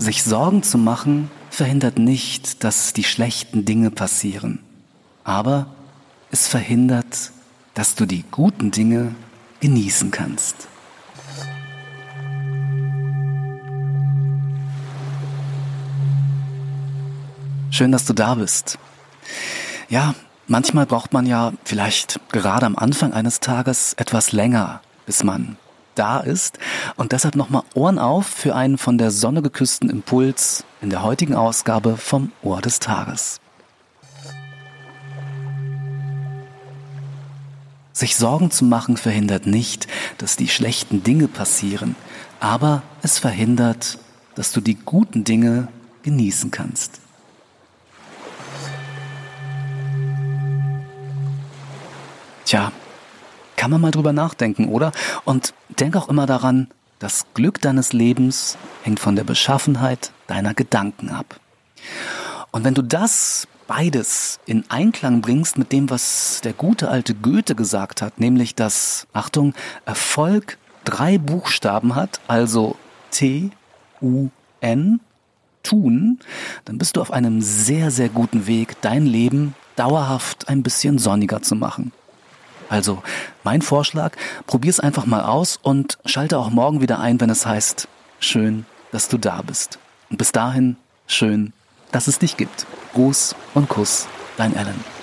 Sich Sorgen zu machen verhindert nicht, dass die schlechten Dinge passieren, aber es verhindert, dass du die guten Dinge genießen kannst. Schön, dass du da bist. Ja, manchmal braucht man ja vielleicht gerade am Anfang eines Tages etwas länger, bis man da ist. Und deshalb nochmal Ohren auf für einen von der Sonne geküssten Impuls in der heutigen Ausgabe vom Ohr des Tages. Sich Sorgen zu machen verhindert nicht, dass die schlechten Dinge passieren, aber es verhindert, dass du die guten Dinge genießen kannst. Tja, kann man mal drüber nachdenken, oder? Und denk auch immer daran, das Glück deines Lebens hängt von der Beschaffenheit deiner Gedanken ab. Und wenn du das beides in Einklang bringst mit dem, was der gute alte Goethe gesagt hat, nämlich dass, Achtung, Erfolg drei Buchstaben hat, also T, U, N, tun, dann bist du auf einem sehr, sehr guten Weg, dein Leben dauerhaft ein bisschen sonniger zu machen. Also mein Vorschlag, probier's einfach mal aus und schalte auch morgen wieder ein, wenn es heißt, schön, dass du da bist. Und bis dahin, schön, dass es dich gibt. Gruß und Kuss, dein Alan.